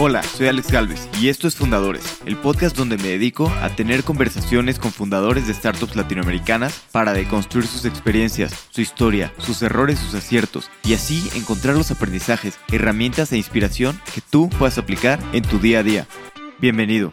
Hola, soy Alex Galvez y esto es Fundadores, el podcast donde me dedico a tener conversaciones con fundadores de startups latinoamericanas para deconstruir sus experiencias, su historia, sus errores, sus aciertos y así encontrar los aprendizajes, herramientas e inspiración que tú puedas aplicar en tu día a día. Bienvenido.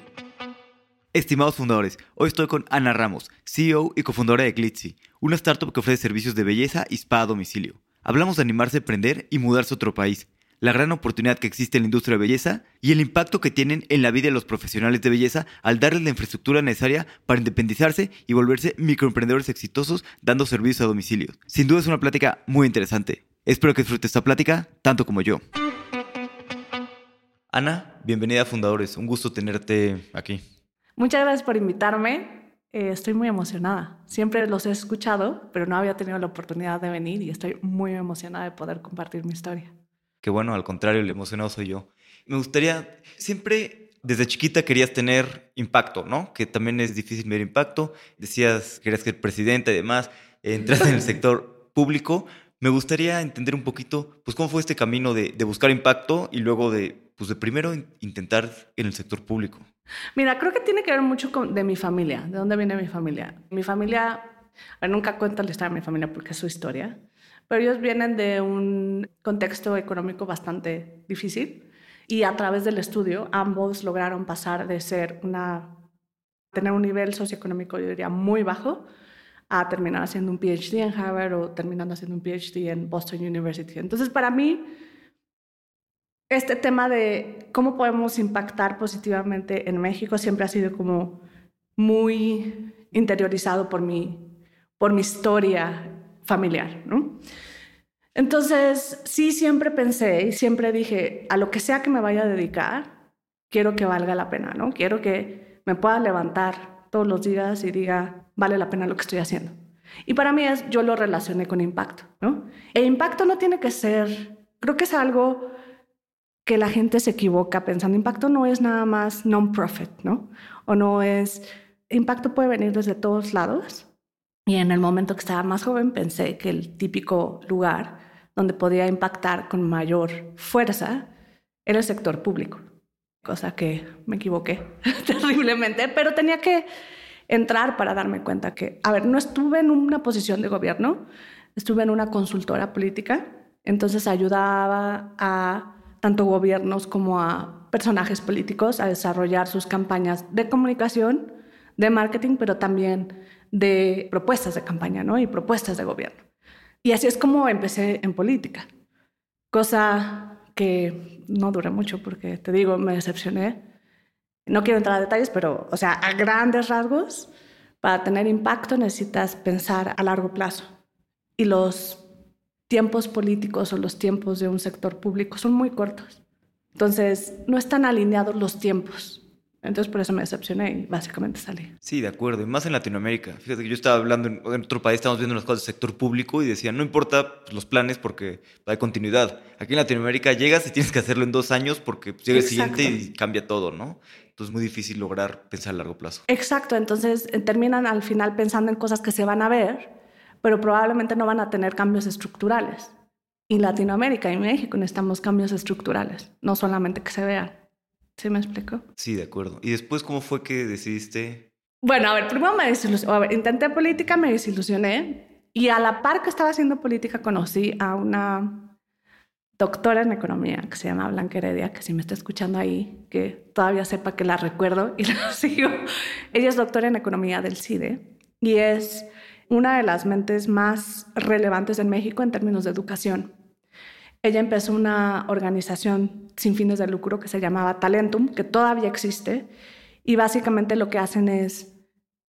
Estimados fundadores, hoy estoy con Ana Ramos, CEO y cofundadora de Glitzy, una startup que ofrece servicios de belleza y spa a domicilio. Hablamos de animarse a emprender y mudarse a otro país la gran oportunidad que existe en la industria de belleza y el impacto que tienen en la vida de los profesionales de belleza al darles la infraestructura necesaria para independizarse y volverse microemprendedores exitosos dando servicios a domicilio. Sin duda es una plática muy interesante. Espero que disfrutes esta plática tanto como yo. Ana, bienvenida a Fundadores. Un gusto tenerte aquí. Muchas gracias por invitarme. Eh, estoy muy emocionada. Siempre los he escuchado, pero no había tenido la oportunidad de venir y estoy muy emocionada de poder compartir mi historia que bueno, al contrario, el emocionado soy yo. Me gustaría, siempre desde chiquita querías tener impacto, ¿no? Que también es difícil ver impacto. Decías que querías ser presidente y demás, entraste en el sector público. Me gustaría entender un poquito, pues, cómo fue este camino de, de buscar impacto y luego de, pues, de primero intentar en el sector público. Mira, creo que tiene que ver mucho con, de mi familia, de dónde viene mi familia. Mi familia, nunca cuento la historia de mi familia porque es su historia, pero ellos vienen de un contexto económico bastante difícil y a través del estudio ambos lograron pasar de tener un nivel socioeconómico yo diría muy bajo a terminar haciendo un PhD en Harvard o terminando haciendo un PhD en Boston University. Entonces, para mí, este tema de cómo podemos impactar positivamente en México siempre ha sido como muy interiorizado por mi, por mi historia familiar, ¿no? Entonces, sí, siempre pensé y siempre dije, a lo que sea que me vaya a dedicar, quiero que valga la pena, ¿no? Quiero que me pueda levantar todos los días y diga, vale la pena lo que estoy haciendo. Y para mí es, yo lo relacioné con impacto, ¿no? E impacto no tiene que ser, creo que es algo que la gente se equivoca pensando, impacto no es nada más non-profit, ¿no? O no es, impacto puede venir desde todos lados y en el momento que estaba más joven pensé que el típico lugar donde podía impactar con mayor fuerza era el sector público, cosa que me equivoqué terriblemente, pero tenía que entrar para darme cuenta que, a ver, no estuve en una posición de gobierno, estuve en una consultora política, entonces ayudaba a tanto gobiernos como a personajes políticos a desarrollar sus campañas de comunicación, de marketing, pero también de propuestas de campaña ¿no? y propuestas de gobierno. Y así es como empecé en política, cosa que no duré mucho porque, te digo, me decepcioné. No quiero entrar a detalles, pero, o sea, a grandes rasgos, para tener impacto necesitas pensar a largo plazo. Y los tiempos políticos o los tiempos de un sector público son muy cortos. Entonces, no están alineados los tiempos. Entonces por eso me decepcioné y básicamente salí. Sí, de acuerdo. Y más en Latinoamérica. Fíjate que yo estaba hablando en, otro país, estamos viendo las cosas del sector público y decían, no importa pues, los planes porque hay continuidad. Aquí en Latinoamérica llegas y tienes que hacerlo en dos años porque pues, llega el siguiente y cambia todo, ¿no? Entonces es muy difícil lograr pensar a largo plazo. Exacto. Entonces eh, terminan al final pensando en cosas que se van a ver, pero probablemente no van a tener cambios estructurales. Y Latinoamérica y México necesitamos cambios estructurales, no solamente que se vean. ¿Sí me explico? Sí, de acuerdo. ¿Y después cómo fue que decidiste? Bueno, a ver, primero me desilusioné. A ver, intenté política, me desilusioné. Y a la par que estaba haciendo política, conocí a una doctora en economía que se llama Blanca Heredia, que si me está escuchando ahí, que todavía sepa que la recuerdo y la sigo. Ella es doctora en economía del CIDE y es una de las mentes más relevantes en México en términos de educación. Ella empezó una organización sin fines de lucro que se llamaba Talentum, que todavía existe, y básicamente lo que hacen es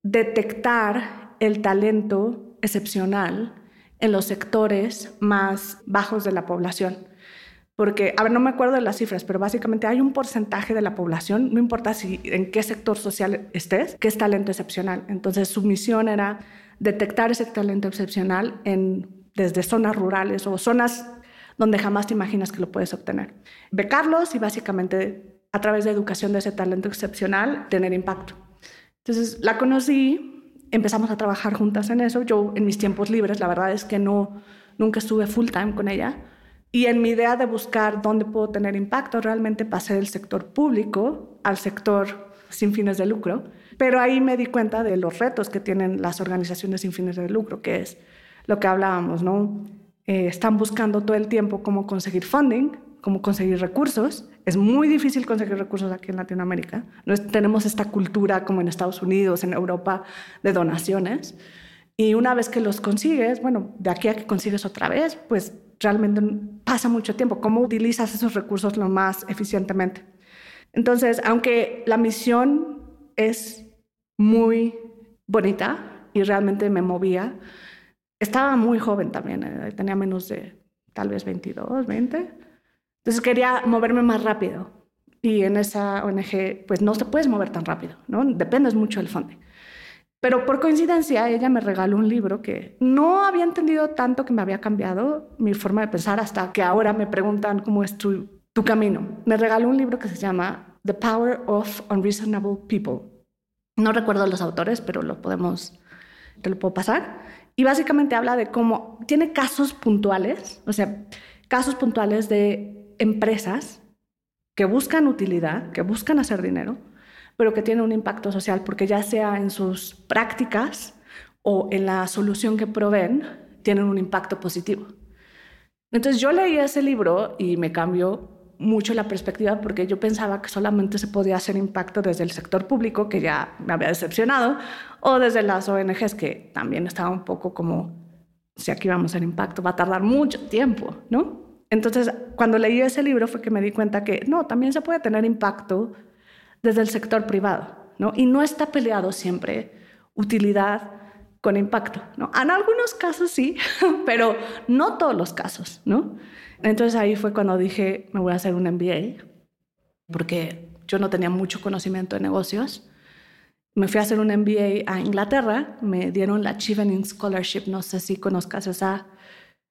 detectar el talento excepcional en los sectores más bajos de la población. Porque, a ver, no me acuerdo de las cifras, pero básicamente hay un porcentaje de la población, no importa si en qué sector social estés, que es talento excepcional. Entonces, su misión era detectar ese talento excepcional en, desde zonas rurales o zonas donde jamás te imaginas que lo puedes obtener. Becarlos y básicamente a través de educación de ese talento excepcional tener impacto. Entonces la conocí, empezamos a trabajar juntas en eso. Yo en mis tiempos libres, la verdad es que no, nunca estuve full time con ella. Y en mi idea de buscar dónde puedo tener impacto, realmente pasé del sector público al sector sin fines de lucro. Pero ahí me di cuenta de los retos que tienen las organizaciones sin fines de lucro, que es lo que hablábamos, ¿no? Eh, están buscando todo el tiempo cómo conseguir funding, cómo conseguir recursos. Es muy difícil conseguir recursos aquí en Latinoamérica. No tenemos esta cultura como en Estados Unidos, en Europa, de donaciones. Y una vez que los consigues, bueno, de aquí a que consigues otra vez, pues realmente pasa mucho tiempo. ¿Cómo utilizas esos recursos lo más eficientemente? Entonces, aunque la misión es muy bonita y realmente me movía, estaba muy joven también, eh, tenía menos de tal vez 22, 20. Entonces quería moverme más rápido. Y en esa ONG, pues no te puedes mover tan rápido, ¿no? Dependes mucho del fondo. Pero por coincidencia, ella me regaló un libro que no había entendido tanto que me había cambiado mi forma de pensar hasta que ahora me preguntan cómo es tu, tu camino. Me regaló un libro que se llama The Power of Unreasonable People. No recuerdo los autores, pero lo podemos, te lo puedo pasar. Y básicamente habla de cómo tiene casos puntuales, o sea, casos puntuales de empresas que buscan utilidad, que buscan hacer dinero, pero que tienen un impacto social, porque ya sea en sus prácticas o en la solución que proveen, tienen un impacto positivo. Entonces yo leí ese libro y me cambió mucho la perspectiva porque yo pensaba que solamente se podía hacer impacto desde el sector público, que ya me había decepcionado, o desde las ONGs, que también estaba un poco como, si aquí vamos a hacer impacto, va a tardar mucho tiempo, ¿no? Entonces, cuando leí ese libro fue que me di cuenta que no, también se puede tener impacto desde el sector privado, ¿no? Y no está peleado siempre utilidad con impacto, ¿no? En algunos casos sí, pero no todos los casos, ¿no? Entonces ahí fue cuando dije, me voy a hacer un MBA, porque yo no tenía mucho conocimiento de negocios. Me fui a hacer un MBA a Inglaterra, me dieron la Chevening Scholarship, no sé si conozcas esa.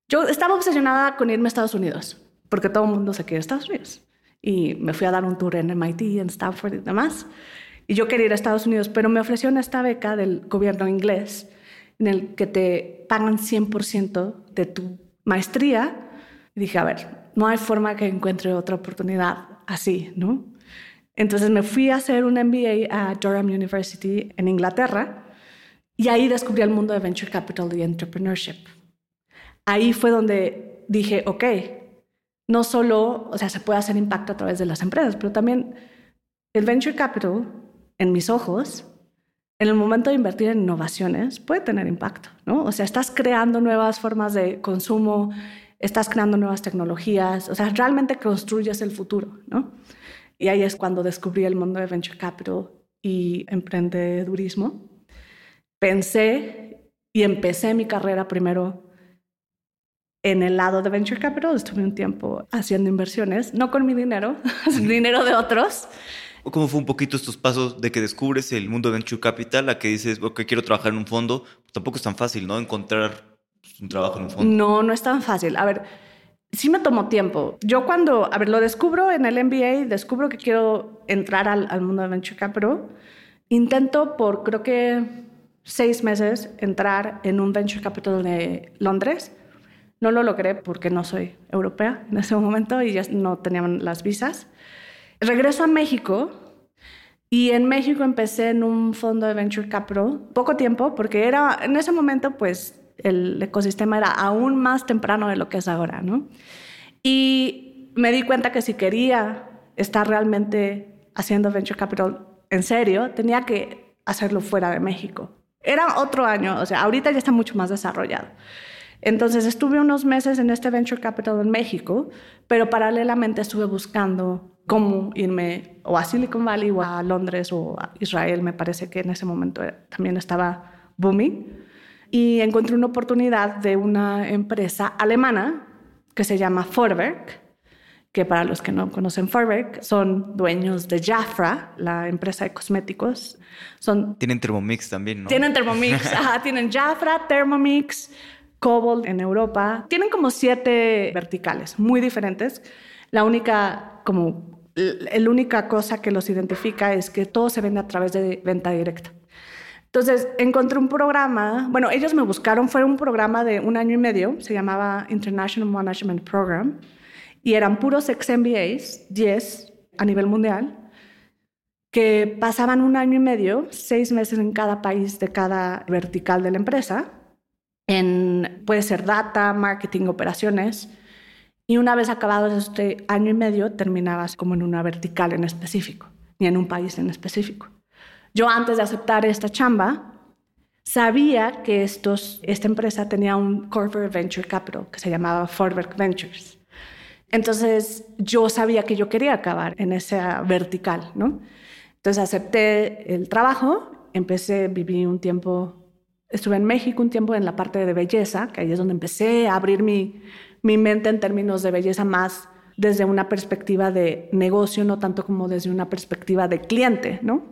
Yo estaba obsesionada con irme a Estados Unidos, porque todo el mundo se quiere a Estados Unidos. Y me fui a dar un tour en MIT, en Stanford y demás. Y yo quería ir a Estados Unidos, pero me ofrecieron esta beca del gobierno inglés, en el que te pagan 100% de tu maestría y dije, a ver, no hay forma que encuentre otra oportunidad así, ¿no? Entonces me fui a hacer un MBA a Durham University en Inglaterra y ahí descubrí el mundo de Venture Capital y Entrepreneurship. Ahí fue donde dije, ok, no solo, o sea, se puede hacer impacto a través de las empresas, pero también el Venture Capital, en mis ojos, en el momento de invertir en innovaciones, puede tener impacto, ¿no? O sea, estás creando nuevas formas de consumo, estás creando nuevas tecnologías, o sea, realmente construyes el futuro, ¿no? Y ahí es cuando descubrí el mundo de venture capital y emprendedurismo. Pensé y empecé mi carrera primero en el lado de venture capital. Estuve un tiempo haciendo inversiones, no con mi dinero, dinero de otros. ¿Cómo fue un poquito estos pasos de que descubres el mundo de venture capital a que dices, ok, quiero trabajar en un fondo? Tampoco es tan fácil, ¿no? Encontrar un trabajo en un fondo. No, no es tan fácil. A ver, sí me tomó tiempo. Yo cuando, a ver, lo descubro en el MBA, descubro que quiero entrar al, al mundo de Venture Capital. Intento por creo que seis meses entrar en un Venture Capital de Londres. No lo logré porque no soy europea en ese momento y ya no tenían las visas. Regreso a México y en México empecé en un fondo de Venture Capital poco tiempo porque era en ese momento pues el ecosistema era aún más temprano de lo que es ahora, ¿no? Y me di cuenta que si quería estar realmente haciendo venture capital en serio, tenía que hacerlo fuera de México. Era otro año, o sea, ahorita ya está mucho más desarrollado. Entonces estuve unos meses en este venture capital en México, pero paralelamente estuve buscando cómo irme o a Silicon Valley o a Londres o a Israel, me parece que en ese momento también estaba booming y encontré una oportunidad de una empresa alemana que se llama Vorwerk, que para los que no conocen Vorwerk, son dueños de Jafra, la empresa de cosméticos. Son, tienen Thermomix también, ¿no? Tienen Thermomix, ajá, tienen Jafra, Thermomix, Cobalt en Europa. Tienen como siete verticales muy diferentes. La única, como, la única cosa que los identifica es que todo se vende a través de venta directa. Entonces encontré un programa, bueno, ellos me buscaron, fue un programa de un año y medio, se llamaba International Management Program, y eran puros ex MBAs, 10 a nivel mundial, que pasaban un año y medio, seis meses en cada país de cada vertical de la empresa, en, puede ser data, marketing, operaciones, y una vez acabado este año y medio, terminabas como en una vertical en específico, y en un país en específico. Yo antes de aceptar esta chamba, sabía que estos, esta empresa tenía un corporate venture capital que se llamaba Forberg Ventures. Entonces yo sabía que yo quería acabar en esa vertical, ¿no? Entonces acepté el trabajo, empecé, viví un tiempo, estuve en México un tiempo en la parte de belleza, que ahí es donde empecé a abrir mi, mi mente en términos de belleza más desde una perspectiva de negocio, no tanto como desde una perspectiva de cliente, ¿no?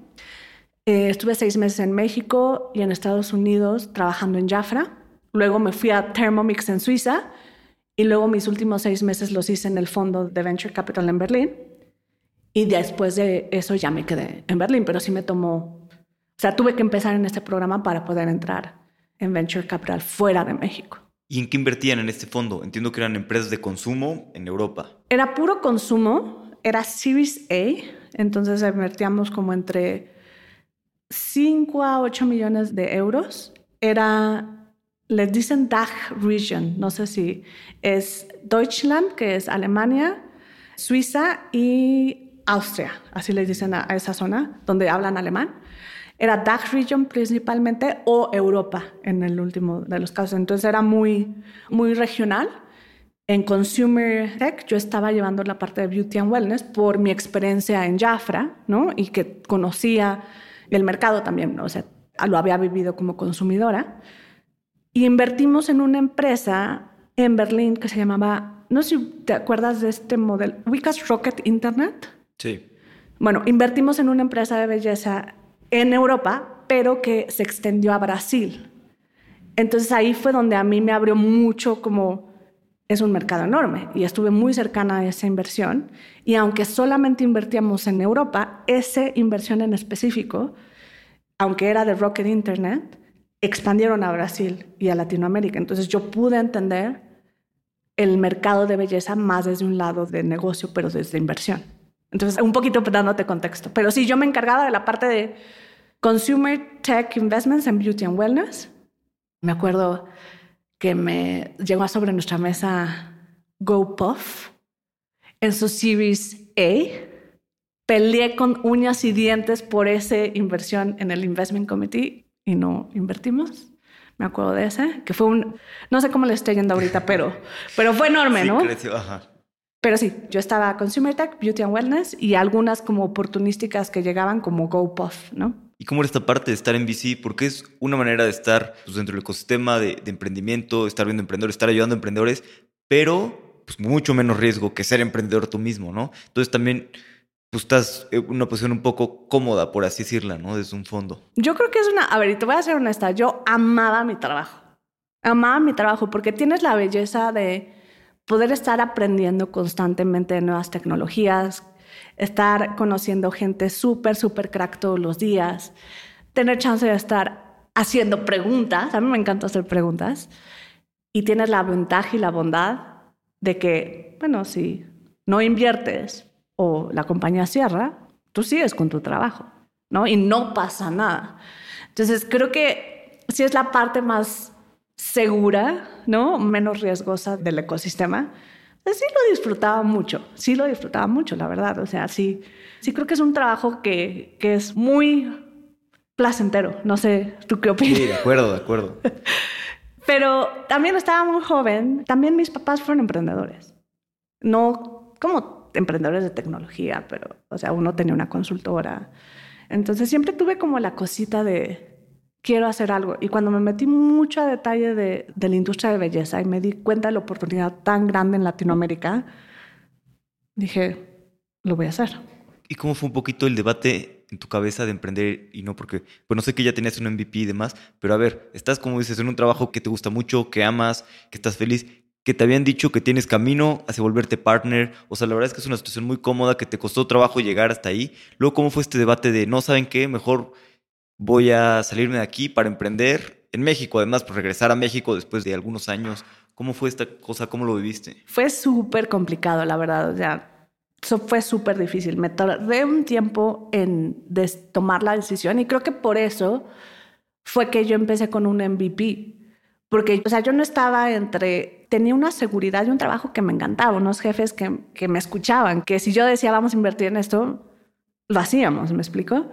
Eh, estuve seis meses en México y en Estados Unidos trabajando en Jafra. Luego me fui a Thermomix en Suiza y luego mis últimos seis meses los hice en el fondo de Venture Capital en Berlín. Y después de eso ya me quedé en Berlín, pero sí me tomó, o sea, tuve que empezar en este programa para poder entrar en Venture Capital fuera de México. ¿Y en qué invertían en este fondo? Entiendo que eran empresas de consumo en Europa. Era puro consumo, era Series A, entonces invertíamos como entre 5 a 8 millones de euros. Era, les dicen DACH Region, no sé si es Deutschland, que es Alemania, Suiza y Austria, así les dicen a, esa zona donde hablan alemán. Era DACH Region principalmente o Europa en el último de los casos. Entonces era muy, muy regional. En Consumer Tech yo estaba llevando la parte de Beauty and Wellness por mi experiencia en Jafra, ¿no? Y que conocía el mercado también, o sea, lo había vivido como consumidora. Y invertimos en una empresa en Berlín que se llamaba, no sé si te acuerdas de este modelo, ubicas Rocket Internet. Sí. Bueno, invertimos en una empresa de belleza en Europa, pero que se extendió a Brasil. Entonces ahí fue donde a mí me abrió mucho como es un mercado enorme y estuve muy cercana a esa inversión y aunque solamente invertíamos en Europa, esa inversión en específico, aunque era de Rocket Internet, expandieron a Brasil y a Latinoamérica. Entonces yo pude entender el mercado de belleza más desde un lado de negocio, pero desde inversión. Entonces, un poquito dándote contexto. Pero sí, yo me encargaba de la parte de Consumer Tech Investments en Beauty and Wellness. Me acuerdo que me llegó sobre nuestra mesa GoPuff en su Series A. Peleé con uñas y dientes por esa inversión en el Investment Committee y no invertimos. Me acuerdo de ese, que fue un, no sé cómo le estoy yendo ahorita, pero, pero fue enorme, sí, ¿no? Creció, ajá. Pero sí, yo estaba Consumer Tech, Beauty and Wellness y algunas como oportunísticas que llegaban como GoPuff, ¿no? ¿Y cómo era esta parte de estar en VC? Porque es una manera de estar pues, dentro del ecosistema de, emprendimiento, estar viendo emprendedores, estar ayudando a emprendedores, pero pues, mucho menos riesgo que ser emprendedor tú mismo, ¿no? Entonces también pues, estás en una posición un poco cómoda, por así decirla, ¿no? Desde un fondo. Yo creo que es una... A ver, y te voy a ser honesta, yo amaba mi trabajo. Amaba mi trabajo porque tienes la belleza de poder estar aprendiendo constantemente de nuevas tecnologías, estar conociendo gente súper, súper crack todos los días, tener chance de estar haciendo preguntas, a mí me encanta hacer preguntas, y tienes la ventaja y la bondad de que, bueno, si no inviertes o la compañía cierra, tú sigues con tu trabajo, ¿no? Y no pasa nada. Entonces, creo que sí es la parte más segura, ¿no? Menos riesgosa del ecosistema sí lo disfrutaba mucho, sí lo disfrutaba mucho, la verdad. O sea, sí, sí creo que es un trabajo que, que es muy placentero. No sé, ¿tú qué opinas? Sí, de acuerdo, de acuerdo. Pero también estaba muy joven, también mis papás fueron emprendedores. No como emprendedores de tecnología, pero, o sea, uno tenía una consultora. Entonces siempre tuve como la cosita de, quiero hacer algo. Y cuando me metí mucho a detalle de, de, la industria de belleza y me di cuenta de la oportunidad tan grande en Latinoamérica, dije, lo voy a hacer. ¿Y cómo fue un poquito el debate en tu cabeza de emprender y no porque, pues no sé que ya tenías un MVP y demás, pero a ver, estás como dices en un trabajo que te gusta mucho, que amas, que estás feliz, que te habían dicho que tienes camino hacia volverte partner, o sea, la verdad es que es una situación muy cómoda, que te costó trabajo llegar hasta ahí. Luego, ¿cómo fue este debate de no saben qué, mejor voy a salirme de aquí para emprender en México, además, por regresar a México después de algunos años. ¿Cómo fue esta cosa? ¿Cómo lo viviste? Fue súper complicado, la verdad. O sea, eso fue súper difícil. Me tardé un tiempo en tomar la decisión y creo que por eso fue que yo empecé con un MVP. Porque, o sea, yo no estaba entre... Tenía una seguridad y un trabajo que me encantaba, unos jefes que, que me escuchaban, que si yo decía vamos a invertir en esto, lo hacíamos, ¿me explico?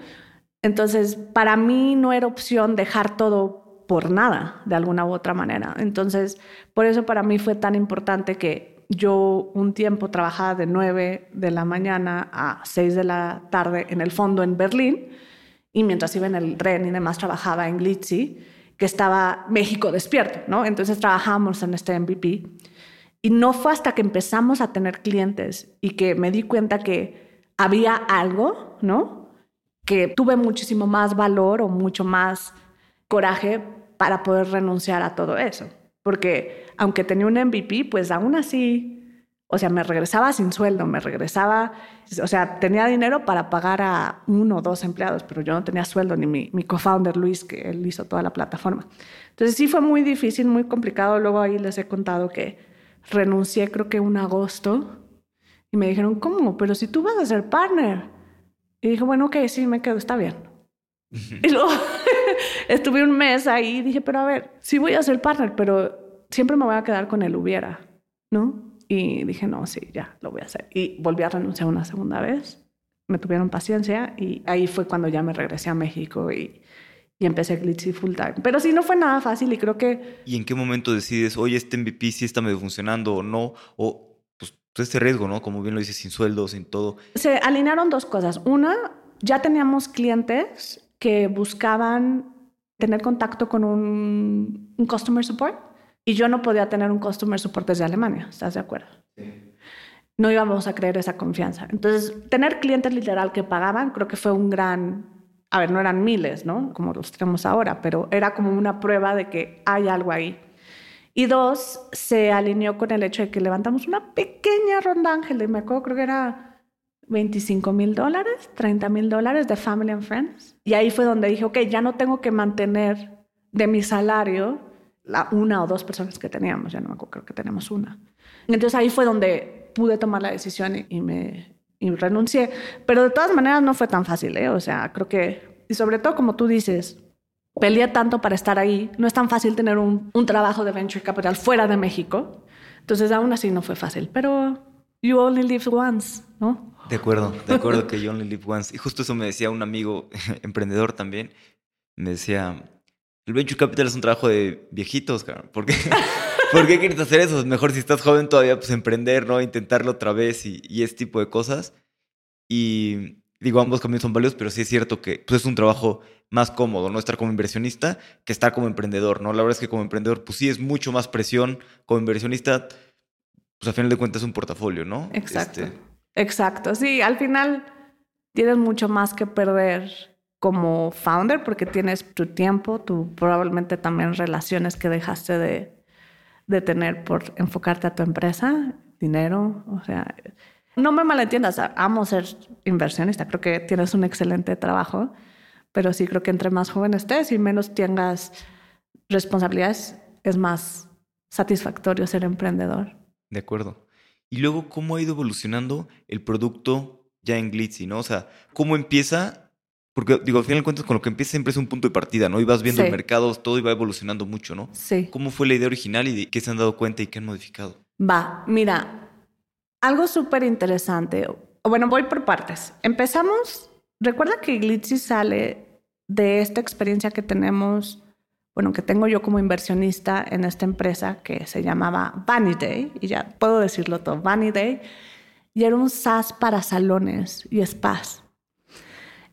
Entonces, para mí no era opción dejar todo por nada, de alguna u otra manera. Entonces, por eso para mí fue tan importante que yo un tiempo trabajaba de 9 de la mañana a 6 de la tarde en el fondo en Berlín y mientras iba en el tren y demás trabajaba en Glitzy, que estaba México despierto, ¿no? Entonces trabajábamos en este MVP y no fue hasta que empezamos a tener clientes y que me di cuenta que había algo, ¿no? Que tuve muchísimo más valor o mucho más coraje para poder renunciar a todo eso. Porque aunque tenía un MVP, pues aún así, o sea, me regresaba sin sueldo, me regresaba, o sea, tenía dinero para pagar a uno o dos empleados, pero yo no tenía sueldo, ni mi, mi co-founder Luis, que él hizo toda la plataforma. Entonces sí fue muy difícil, muy complicado. Luego ahí les he contado que renuncié creo que un agosto y me dijeron, ¿cómo? Pero si tú vas a ser partner. Y dije, bueno, ok, sí, me quedo, está bien. y luego estuve un mes ahí y dije, pero a ver, sí voy a ser partner, pero siempre me voy a quedar con el hubiera, ¿no? Y dije, no, sí, ya, lo voy a hacer. Y volví a renunciar una segunda vez. Me tuvieron paciencia y ahí fue cuando ya me regresé a México y, y empecé Glitzy full time. Pero sí, no fue nada fácil y creo que... ¿Y en qué momento decides, oye, este MVP sí está medio funcionando o no? O pues, este riesgo, ¿no? Como bien lo dices, sin sueldo, sin todo. Se alinearon dos cosas. Una, ya teníamos clientes que buscaban tener contacto con un, un customer support y yo no podía tener un customer support desde Alemania, ¿estás de acuerdo? Sí. No íbamos a creer esa confianza. Entonces, tener clientes literal que pagaban, creo que fue un gran, a ver, no eran miles, ¿no? Como los tenemos ahora, pero era como una prueba de que hay algo ahí. Y dos, se alineó con el hecho de que levantamos una pequeña ronda ángel, y me acuerdo, creo que era 25 mil dólares, 30 mil dólares de Family and Friends. Y ahí fue donde dije, ok, ya no tengo que mantener de mi salario la una o dos personas que teníamos, ya no me acuerdo, que tenemos una. Entonces ahí fue donde pude tomar la decisión y, me y renuncié. Pero de todas maneras no fue tan fácil, ¿eh? O sea, creo que, y sobre todo como tú dices, peleé tanto para estar ahí. No es tan fácil tener un, un, trabajo de venture capital fuera de México. Entonces, aún así no fue fácil. Pero you only live once, ¿no? De acuerdo, de acuerdo que you only live once. Y justo eso me decía un amigo emprendedor también. Me decía, el venture capital es un trabajo de viejitos, ¿Por qué, ¿Por qué quieres hacer eso? Mejor si estás joven todavía, pues emprender, ¿no? Intentarlo otra vez y, y ese tipo de cosas. Y digo, ambos caminos son válidos, pero sí es cierto que pues, es un trabajo más cómodo, ¿no? Estar como inversionista que estar como emprendedor, ¿no? La verdad es que como emprendedor, pues sí es mucho más presión. Como inversionista, pues a final de cuentas es un portafolio, ¿no? Exacto. Este, Exacto. Sí, al final tienes mucho más que perder como founder porque tienes tu tiempo, tu probablemente también relaciones que dejaste de, de tener por enfocarte a tu empresa, dinero, o sea, no me malentiendas, amo ser inversionista, creo que tienes un excelente trabajo, pero sí creo que entre más joven estés y menos tengas responsabilidades, es más satisfactorio ser emprendedor. De acuerdo. Y luego, ¿cómo ha ido evolucionando el producto ya en Glitzy, no? O sea, ¿cómo empieza? Porque, digo, al final de cuentas, con lo que empieza siempre es un punto de partida, ¿no? Y vas viendo el mercado, todo y va evolucionando mucho, ¿no? Sí. ¿Cómo fue la idea original y de qué se han dado cuenta y qué han modificado? Va, mira, algo súper interesante. Bueno, voy por partes. Empezamos, recuerda que Glitzy sale de esta experiencia que tenemos, bueno, que tengo yo como inversionista en esta empresa que se llamaba Vanity, y ya puedo decirlo todo, Vanity, y era un SaaS para salones y spas.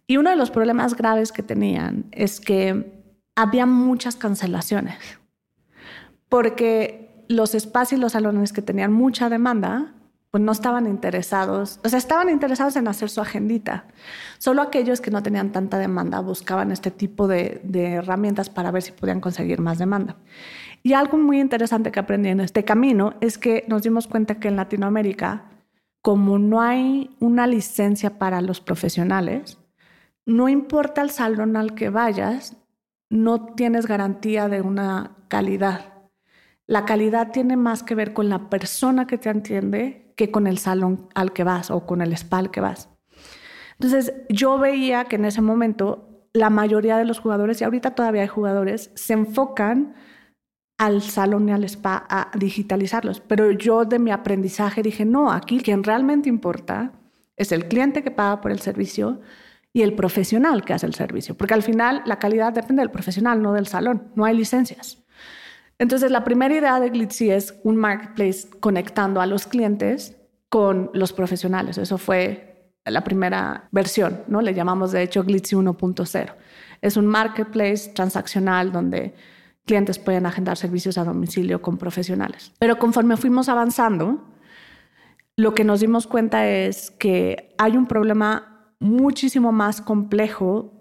Y uno de los problemas graves que tenían es que había muchas cancelaciones, porque los spas y los salones que tenían mucha demanda pues no estaban interesados, o sea, estaban interesados en hacer su agendita. Solo aquellos que no tenían tanta demanda buscaban este tipo de, de herramientas para ver si podían conseguir más demanda. Y algo muy interesante que aprendí en este camino es que nos dimos cuenta que en Latinoamérica, como no hay una licencia para los profesionales, no importa el salón al que vayas, no tienes garantía de una calidad. La calidad tiene más que ver con la persona que te entiende que con el salón al que vas o con el spa al que vas. Entonces, yo veía que en ese momento la mayoría de los jugadores, y ahorita todavía hay jugadores, se enfocan al salón y al spa a digitalizarlos. Pero yo de mi aprendizaje dije, no, aquí quien realmente importa es el cliente que paga por el servicio y el profesional que hace el servicio. Porque al final la calidad depende del profesional, no del salón. No hay licencias. Entonces, la primera idea de Glitzy es un marketplace conectando a los clientes con los profesionales. Eso fue la primera versión, ¿no? Le llamamos de hecho Glitzy 1.0. Es un marketplace transaccional donde clientes pueden agendar servicios a domicilio con profesionales. Pero conforme fuimos avanzando, lo que nos dimos cuenta es que hay un problema muchísimo más complejo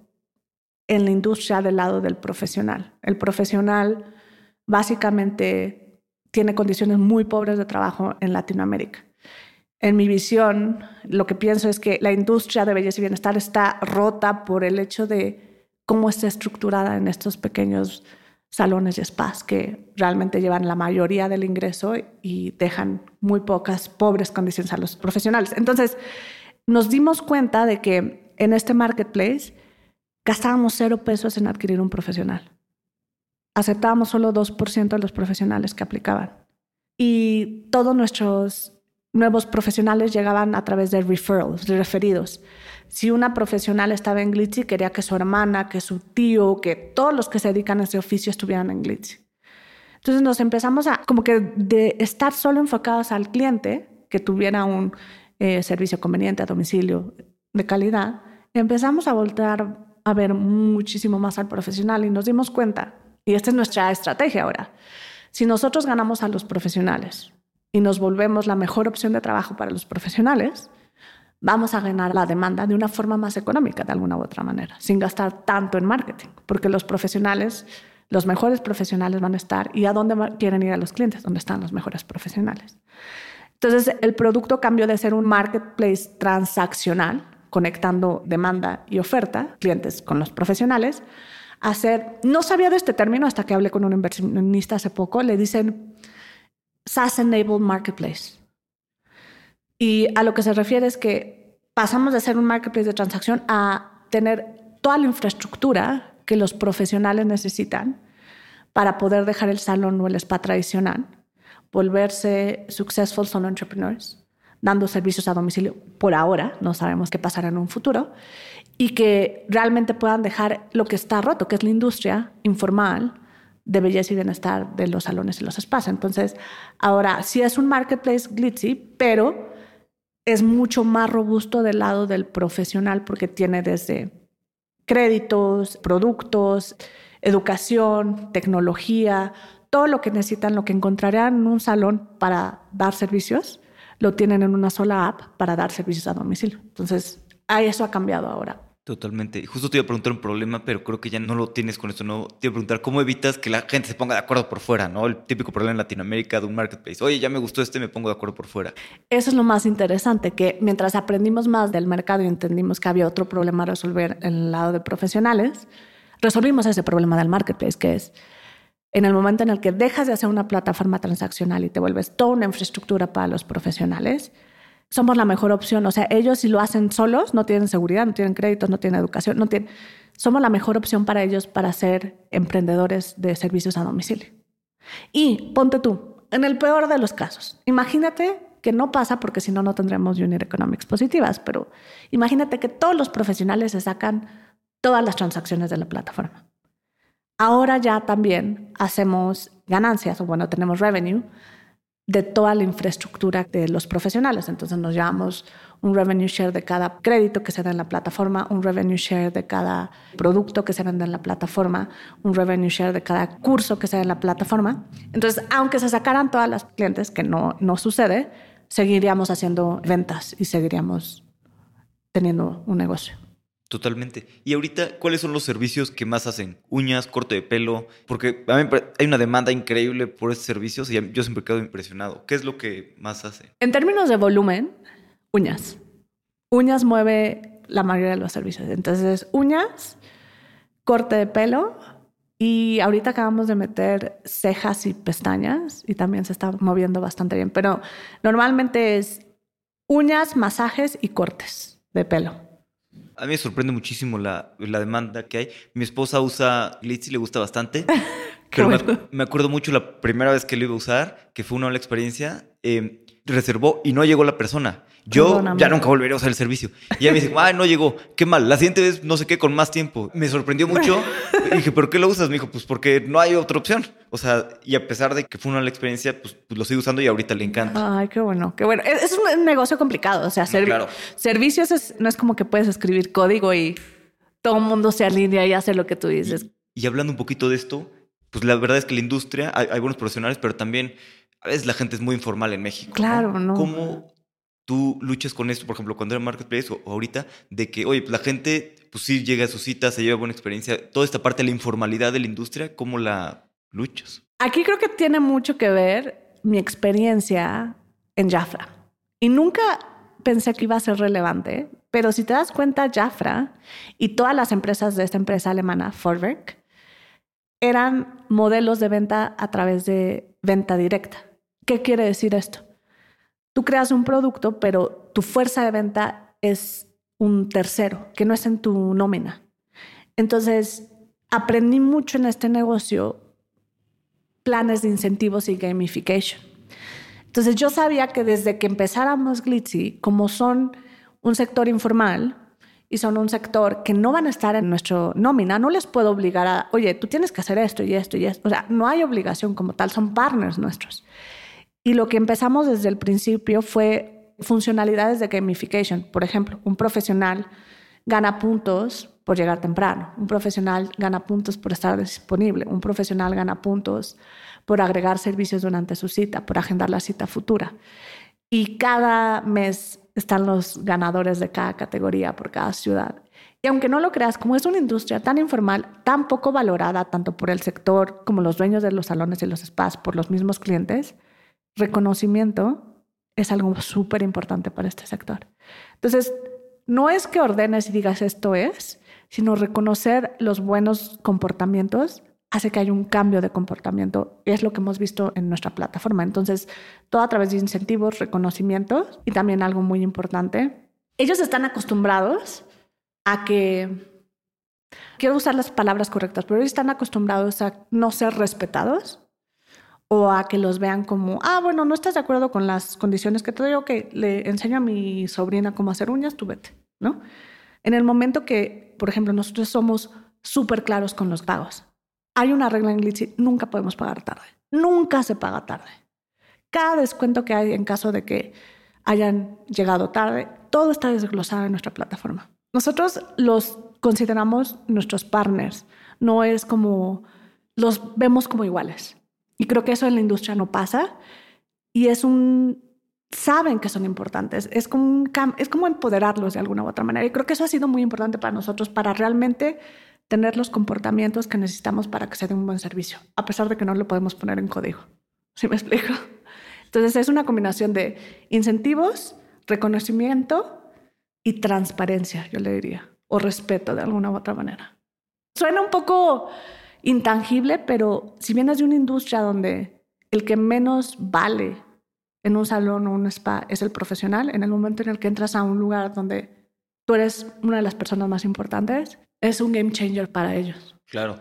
en la industria del lado del profesional. El profesional básicamente tiene condiciones muy pobres de trabajo en Latinoamérica. En mi visión, lo que pienso es que la industria de belleza y bienestar está rota por el hecho de cómo está estructurada en estos pequeños salones y spas que realmente llevan la mayoría del ingreso y dejan muy pocas pobres condiciones a los profesionales. Entonces, nos dimos cuenta de que en este marketplace gastábamos cero pesos en adquirir un profesional. Aceptábamos solo 2% de los profesionales que aplicaban. Y todos nuestros nuevos profesionales llegaban a través de referrals, de referidos. Si una profesional estaba en Glitzy, quería que su hermana, que su tío, que todos los que se dedican a ese oficio estuvieran en Glitzy. Entonces nos empezamos a, como que de estar solo enfocados al cliente, que tuviera un eh, servicio conveniente a domicilio de calidad, empezamos a voltear a ver muchísimo más al profesional y nos dimos cuenta, y esta es nuestra estrategia ahora, si nosotros ganamos a los profesionales y nos volvemos la mejor opción de trabajo para los profesionales, vamos a ganar la demanda de una forma más económica, de alguna u otra manera, sin gastar tanto en marketing, porque los profesionales, los mejores profesionales van a estar, ¿y a dónde quieren ir a los clientes? ¿Dónde están los mejores profesionales? Entonces, el producto cambió de ser un marketplace transaccional, conectando demanda y oferta, clientes con los profesionales, a ser, no sabía de este término hasta que hablé con un inversionista hace poco, le dicen SaaS-enabled marketplace. Y a lo que se refiere es que pasamos de ser un marketplace de transacción a tener toda la infraestructura que los profesionales necesitan para poder dejar el salón o el spa tradicional, volverse successful solo entrepreneurs, dando servicios a domicilio por ahora, no sabemos qué pasará en un futuro, y que realmente puedan dejar lo que está roto, que es la industria informal de belleza y bienestar de los salones y los spas. Entonces, ahora sí es un marketplace glitzy, pero es mucho más robusto del lado del profesional porque tiene desde créditos, productos, educación, tecnología, todo lo que necesitan, lo que encontrarían en un salón para dar servicios, lo tienen en una sola app para dar servicios a domicilio. Entonces, eso ha cambiado ahora. Totalmente. Justo te iba a preguntar un problema, pero creo que ya no lo tienes con esto. No te iba a preguntar cómo evitas que la gente se ponga de acuerdo por fuera, ¿no? El típico problema en Latinoamérica de un marketplace. Oye, ya me gustó este, me pongo de acuerdo por fuera. Eso es lo más interesante, que mientras aprendimos más del mercado y entendimos que había otro problema a resolver en el lado de profesionales, resolvimos ese problema del marketplace, que es en el momento en el que dejas de hacer una plataforma transaccional y te vuelves toda una infraestructura para los profesionales, somos la mejor opción. O sea, ellos si lo hacen solos, no tienen seguridad, no tienen créditos, no tienen educación, no tienen... Somos la mejor opción para ellos para ser emprendedores de servicios a domicilio. Y ponte tú, en el peor de los casos, imagínate que no pasa porque si no, no tendremos unit economics positivas, pero imagínate que todos los profesionales se sacan todas las transacciones de la plataforma. Ahora ya también hacemos ganancias, o bueno, tenemos revenue de toda la infraestructura de los profesionales. Entonces nos llevamos un revenue share de cada crédito que se da en la plataforma, un revenue share de cada producto que se vende en la plataforma, un revenue share de cada curso que se da en la plataforma. Entonces, aunque se sacaran todas las clientes, que no, no sucede, seguiríamos haciendo ventas y seguiríamos teniendo un negocio. Totalmente. Y ahorita, ¿cuáles son los servicios que más hacen? Uñas, corte de pelo, porque a mí hay una demanda increíble por estos servicios y yo siempre quedo impresionado. ¿Qué es lo que más hace? En términos de volumen, uñas. Uñas mueve la mayoría de los servicios. Entonces, uñas, corte de pelo y ahorita acabamos de meter cejas y pestañas y también se está moviendo bastante bien. Pero normalmente es uñas, masajes y cortes de pelo. A mí me sorprende muchísimo la, la demanda que hay. Mi esposa usa Glitzy, le gusta bastante. pero me, acuerdo mucho la primera vez que lo iba a usar, que fue una mala experiencia. Eh, reservó y no llegó la persona. Yo ya nunca volveré a usar el servicio. Y ella me dice, ay, no llegó. Qué mal. La siguiente vez, no sé qué, con más tiempo. Me sorprendió mucho. y dije, ¿por qué lo usas? Me dijo, pues porque no hay otra opción. O sea, y a pesar de que fue una mala experiencia, pues, pues lo sigo usando y ahorita le encanta. Ay, qué bueno, qué bueno. Es, un negocio complicado. O sea, servicios no es como que puedes escribir código y todo el mundo se alinea y hace lo que tú dices. Y, hablando un poquito de esto, pues la verdad es que la industria, hay, buenos profesionales, pero también a veces la gente es muy informal en México. Claro, ¿no? ¿Cómo tú luchas con esto, por ejemplo, cuando era Marketplace o, ahorita, de que, oye, pues la gente, pues sí llega a su cita, se lleva buena experiencia, toda esta parte de la informalidad de la industria, ¿cómo la luchas? Aquí creo que tiene mucho que ver mi experiencia en Jafra. Y nunca pensé que iba a ser relevante, pero si te das cuenta, Jafra y todas las empresas de esta empresa alemana, Vorwerk, eran modelos de venta a través de venta directa. ¿Qué quiere decir esto? Tú creas un producto, pero tu fuerza de venta es un tercero, que no es en tu nómina. Entonces, aprendí mucho en este negocio planes de incentivos y gamification. Entonces, yo sabía que desde que empezáramos Glitzy, como son un sector informal y son un sector que no van a estar en nuestro nómina, no les puedo obligar a, oye, tú tienes que hacer esto y esto y esto. O sea, no hay obligación como tal, son partners nuestros. Y lo que empezamos desde el principio fue funcionalidades de gamification. Por ejemplo, un profesional gana puntos por llegar temprano, un profesional gana puntos por estar disponible, un profesional gana puntos por agregar servicios durante su cita, por agendar la cita futura. Y cada mes están los ganadores de cada categoría por cada ciudad. Y aunque no lo creas, como es una industria tan informal, tan poco valorada tanto por el sector como los dueños de los salones y los spas, por los mismos clientes, reconocimiento es algo súper importante para este sector. Entonces, no es que ordenes y digas esto es, sino reconocer los buenos comportamientos hace que haya un cambio de comportamiento. Es lo que hemos visto en nuestra plataforma. Entonces, todo a través de incentivos, reconocimientos y también algo muy importante. Ellos están acostumbrados a que, quiero usar las palabras correctas, pero ellos están acostumbrados a no ser respetados o a que los vean como, ah, bueno, no estás de acuerdo con las condiciones que te doy, ok, le enseño a mi sobrina cómo hacer uñas, tú vete, ¿no? En el momento que, por ejemplo, nosotros somos súper claros con los pagos, hay una regla en Glitzy, nunca podemos pagar tarde, nunca se paga tarde. Cada descuento que hay en caso de que hayan llegado tarde, todo está desglosado en nuestra plataforma. Nosotros los consideramos nuestros partners, no es como los vemos como iguales. Y creo que eso en la industria no pasa. Y es un... Saben que son importantes. Es como, es como empoderarlos de alguna u otra manera. Y creo que eso ha sido muy importante para nosotros, para realmente tener los comportamientos que necesitamos para que se dé un buen servicio, a pesar de que no lo podemos poner en código. ¿Sí me explico? Entonces es una combinación de incentivos, reconocimiento y transparencia, yo le diría, o respeto de alguna u otra manera. Suena un poco intangible, pero si vienes de una industria donde el que menos vale en un salón o un spa es el profesional, en el momento en el que entras a un lugar donde tú eres una de las personas más importantes, es un game changer para ellos. Claro.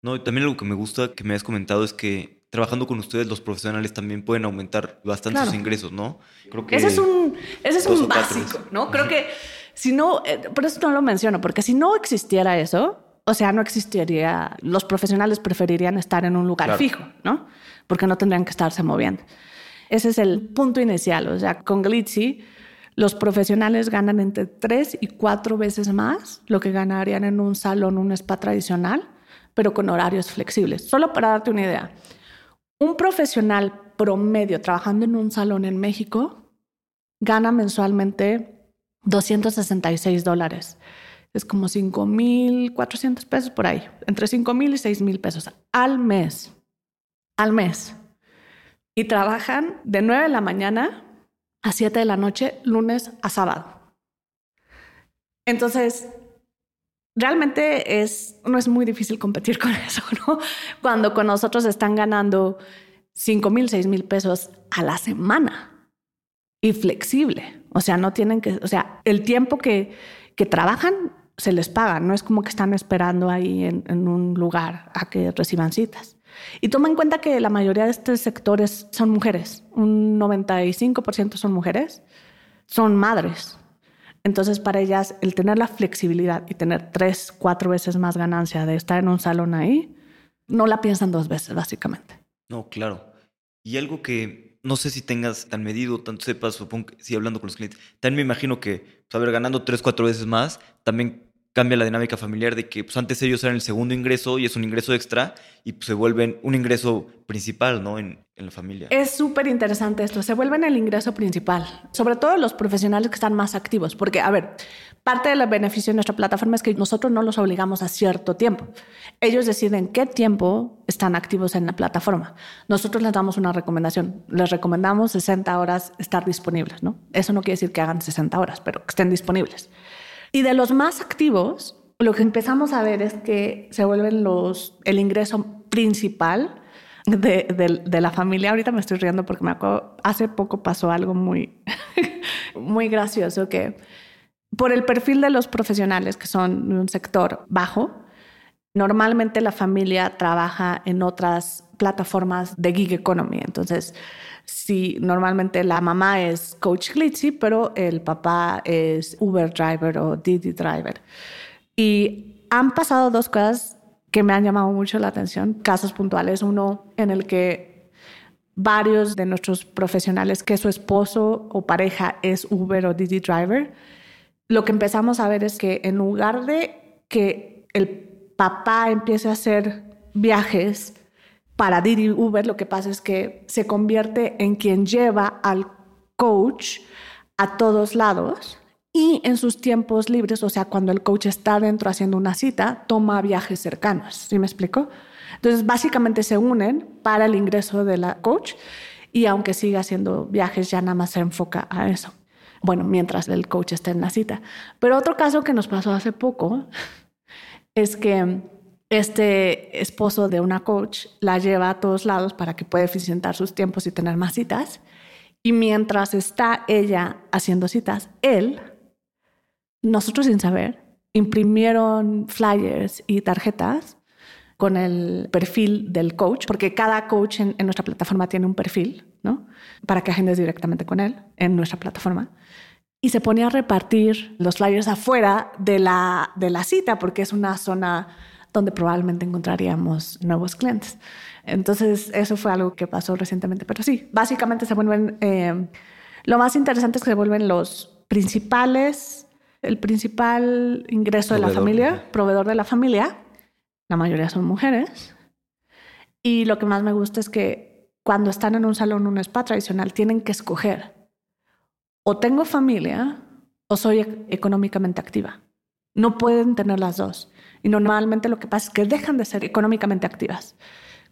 No, y también algo que me gusta que me has comentado es que trabajando con ustedes los profesionales también pueden aumentar bastante sus ingresos, ¿no? Creo que ese es un, ese es un básico, ¿no? Creo que si no, eh, por eso no lo menciono, porque si no existiera eso, o sea, no existiría, los profesionales preferirían estar en un lugar fijo, ¿no? Porque no tendrían que estarse moviendo. Ese es el punto inicial. O sea, con Glitzy, los profesionales ganan entre tres y cuatro veces más lo que ganarían en un salón, un spa tradicional, pero con horarios flexibles. Solo para darte una idea, un profesional promedio trabajando en un salón en México gana mensualmente 266 dólares es como 5.400 pesos por ahí, entre 5.000 y 6.000 pesos al mes, al mes. Y trabajan de 9 de la mañana a 7 de la noche, lunes a sábado. Entonces, realmente es, no es muy difícil competir con eso, ¿no? Cuando con nosotros están ganando 5 mil, 6 mil pesos a la semana y flexible. O sea, no tienen que, o sea, el tiempo que, que trabajan se les paga, no es como que están esperando ahí en, en un lugar a que reciban citas. Y toma en cuenta que la mayoría de estos sectores son mujeres, un 95% son mujeres, son madres. Entonces, para ellas, el tener la flexibilidad y tener tres, cuatro veces más ganancia de estar en un salón ahí, no la piensan dos veces, básicamente. No, claro. Y algo que no sé si tengas tan medido, tanto sepas, supongo que sí, hablando con los clientes, también me imagino que, pues, a ver, ganando tres, cuatro veces más, también cambia la dinámica familiar de que pues, antes ellos eran el segundo ingreso y es un ingreso extra y pues, se vuelven un ingreso principal ¿no? en, en la familia. Es súper interesante esto, se vuelven el ingreso principal, sobre todo los profesionales que están más activos, porque, a ver, parte del beneficio de nuestra plataforma es que nosotros no los obligamos a cierto tiempo. Ellos deciden qué tiempo están activos en la plataforma. Nosotros les damos una recomendación, les recomendamos 60 horas estar disponibles, ¿no? Eso no quiere decir que hagan 60 horas, pero que estén disponibles. Y de los más activos, lo que empezamos a ver es que se vuelven el ingreso principal de, la familia. Ahorita me estoy riendo porque me acuerdo, hace poco pasó algo muy, muy gracioso que por el perfil de los profesionales que son de un sector bajo, normalmente la familia trabaja en otras plataformas de gig economy. Entonces, si normalmente la mamá es coach glitzy, pero el papá es Uber driver o Didi driver. Y han pasado dos cosas que me han llamado mucho la atención, casos puntuales. Uno en el que varios de nuestros profesionales, que su esposo o pareja es Uber o Didi driver, lo que empezamos a ver es que en lugar de que el papá empiece a hacer viajes para Didi Uber lo que pasa es que se convierte en quien lleva al coach a todos lados y en sus tiempos libres, o sea, cuando el coach está dentro haciendo una cita, toma viajes cercanos. ¿Sí me explico? Entonces, básicamente se unen para el ingreso de la coach y aunque siga haciendo viajes, ya nada más se enfoca a eso. Bueno, mientras el coach está en la cita. Pero otro caso que nos pasó hace poco es que este esposo de una coach la lleva a todos lados para que pueda eficientar sus tiempos y tener más citas. Y mientras está ella haciendo citas, él, nosotros sin saber, imprimieron flyers y tarjetas con el perfil del coach, porque cada coach en, nuestra plataforma tiene un perfil, ¿no? Para que agendes directamente con él en nuestra plataforma. Y se ponía a repartir los flyers afuera de la, de la cita, porque es una zona donde probablemente encontraríamos nuevos clientes. Entonces, eso fue algo que pasó recientemente. Pero sí, básicamente se vuelven, eh, lo más interesante es que se vuelven los principales, el principal ingreso proveedor. de la familia, proveedor de la familia. La mayoría son mujeres. Y lo que más me gusta es que cuando están en un salón, un spa tradicional, tienen que escoger o tengo familia o soy económicamente activa. No pueden tener las dos. Y normalmente lo que pasa es que dejan de ser económicamente activas.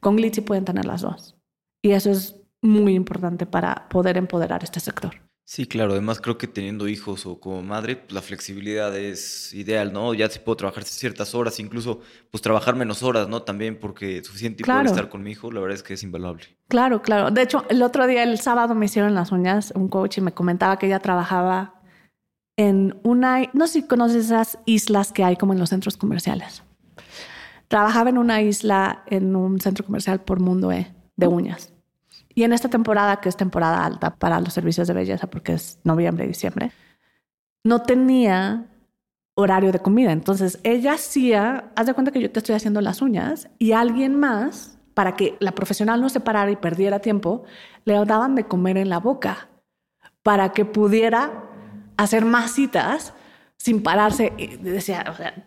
Con Glitzy pueden tener las dos. Y eso es muy importante para poder empoderar este sector. Sí, claro. Además, creo que teniendo hijos o como madre, pues, la flexibilidad es ideal, ¿no? Ya si puedo trabajar ciertas horas, incluso pues trabajar menos horas, ¿no? También porque suficiente claro. poder estar con mi hijo, la verdad es que es invaluable. Claro, claro. De hecho, el otro día, el sábado, me hicieron las uñas un coach y me comentaba que ella trabajaba en una, no sé si conoces esas islas que hay como en los centros comerciales. Trabajaba en una isla, en un centro comercial por Mundo E, de uñas. Y en esta temporada, que es temporada alta para los servicios de belleza, porque es noviembre y diciembre, no tenía horario de comida. Entonces ella hacía, haz de cuenta que yo te estoy haciendo las uñas y alguien más, para que la profesional no se parara y perdiera tiempo, le daban de comer en la boca para que pudiera hacer más citas sin pararse. Y decía, o sea,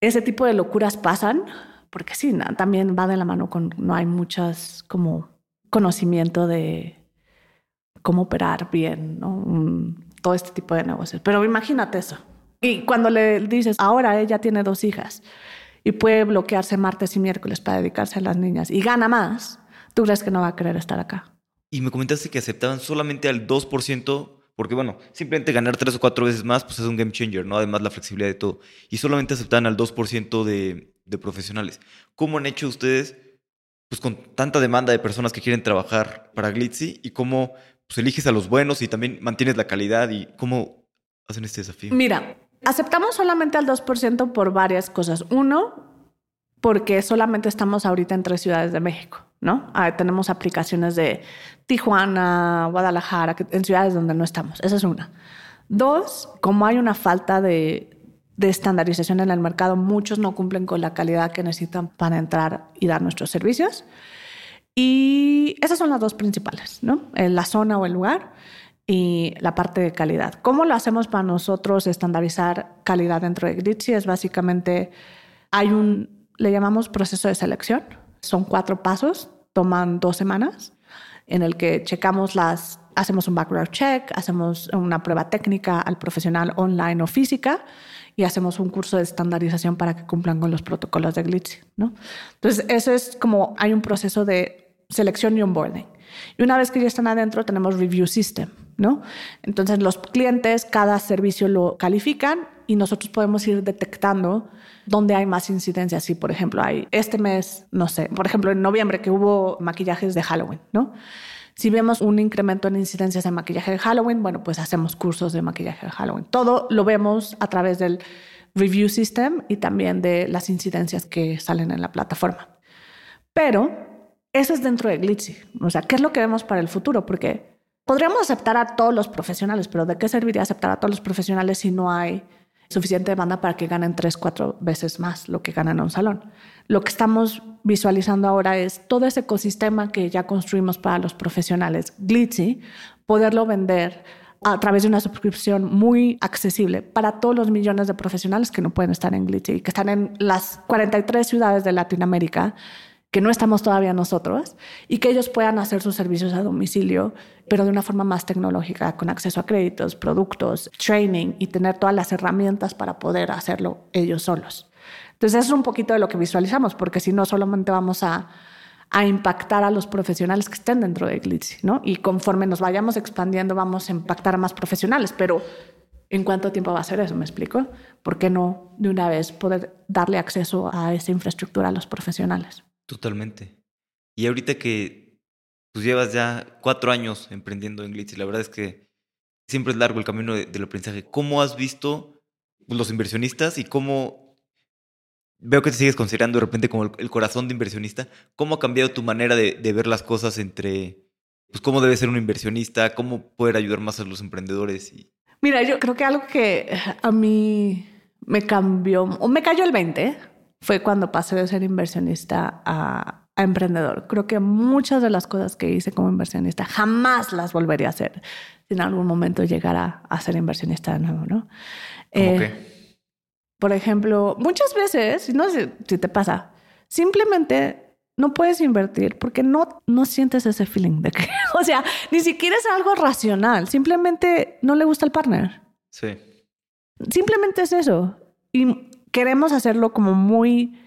ese tipo de locuras pasan porque sí, también va de la mano con no hay muchas como conocimiento de cómo operar bien, ¿no? Todo este tipo de negocios. Pero imagínate eso. Y cuando le dices, ahora ella tiene dos hijas y puede bloquearse martes y miércoles para dedicarse a las niñas y gana más, ¿tú crees que no va a querer estar acá? Y me comentaste que aceptaban solamente al 2% Porque bueno, simplemente ganar tres o cuatro veces más, pues es un game changer, ¿no? Además la flexibilidad de todo. Y solamente aceptan al 2% de, de profesionales. ¿Cómo han hecho ustedes, pues con tanta demanda de personas que quieren trabajar para Glitzy y cómo pues, eliges a los buenos y también mantienes la calidad y cómo hacen este desafío? Mira, aceptamos solamente al 2% por varias cosas. Uno, porque solamente estamos ahorita en tres ciudades de México, ¿no? Ah, tenemos aplicaciones de Tijuana, Guadalajara, en ciudades donde no estamos. Esa es una. Dos, como hay una falta de, de estandarización en el mercado, muchos no cumplen con la calidad que necesitan para entrar y dar nuestros servicios. Y esas son las dos principales, ¿no? La zona o el lugar y la parte de calidad. ¿Cómo lo hacemos para nosotros estandarizar calidad dentro de Glitzy? Es básicamente, hay un le llamamos proceso de selección. Son cuatro pasos, toman dos semanas, en el que checamos las, hacemos un background check, hacemos una prueba técnica al profesional online o física y hacemos un curso de estandarización para que cumplan con los protocolos de Glitzy, ¿no? Entonces, eso es como hay un proceso de selección y onboarding. Y una vez que ya están adentro, tenemos review system, ¿no? Entonces, los clientes, cada servicio lo califican y nosotros podemos ir detectando dónde hay más incidencias. Si, por ejemplo, hay este mes, no sé, por ejemplo, en noviembre que hubo maquillajes de Halloween, ¿no? Si vemos un incremento en incidencias de maquillaje de Halloween, bueno, pues hacemos cursos de maquillaje de Halloween. Todo lo vemos a través del review system y también de las incidencias que salen en la plataforma. Pero eso es dentro de Glitzy. O sea, ¿qué es lo que vemos para el futuro? Porque podríamos aceptar a todos los profesionales, pero ¿de qué serviría aceptar a todos los profesionales si no hay suficiente demanda para que ganen tres, cuatro veces más lo que ganan en un salón. Lo que estamos visualizando ahora es todo ese ecosistema que ya construimos para los profesionales, Glitzy, poderlo vender a través de una suscripción muy accesible para todos los millones de profesionales que no pueden estar en Glitzy y que están en las 43 ciudades de Latinoamérica que no estamos todavía nosotros y que ellos puedan hacer sus servicios a domicilio, pero de una forma más tecnológica, con acceso a créditos, productos, training y tener todas las herramientas para poder hacerlo ellos solos. Entonces, eso es un poquito de lo que visualizamos, porque si no, solamente vamos a, impactar a los profesionales que estén dentro de Glitzy, ¿no? Y conforme nos vayamos expandiendo, vamos a impactar a más profesionales, pero ¿en cuánto tiempo va a ser eso? ¿Me explico? ¿Por qué no de una vez poder darle acceso a esa infraestructura a los profesionales? Totalmente. Y ahorita que pues llevas ya cuatro años emprendiendo en Glitz y la verdad es que siempre es largo el camino del aprendizaje. ¿Cómo has visto los inversionistas y cómo veo que te sigues considerando de repente como el, corazón de inversionista? ¿Cómo ha cambiado tu manera de, ver las cosas entre pues cómo debe ser un inversionista, cómo poder ayudar más a los emprendedores? Mira, yo creo que algo que a mí me cambió o me cayó el 20 fue cuando pasé de ser inversionista a, emprendedor. Creo que muchas de las cosas que hice como inversionista jamás las volvería a hacer si en algún momento llegara a ser inversionista de nuevo, ¿no? Eh, por ejemplo, muchas veces, no sé si te pasa, simplemente no puedes invertir porque no, no sientes ese feeling de que, o sea, ni siquiera es algo racional, simplemente no le gusta el partner. Sí. Simplemente es eso. Y queremos hacerlo como muy,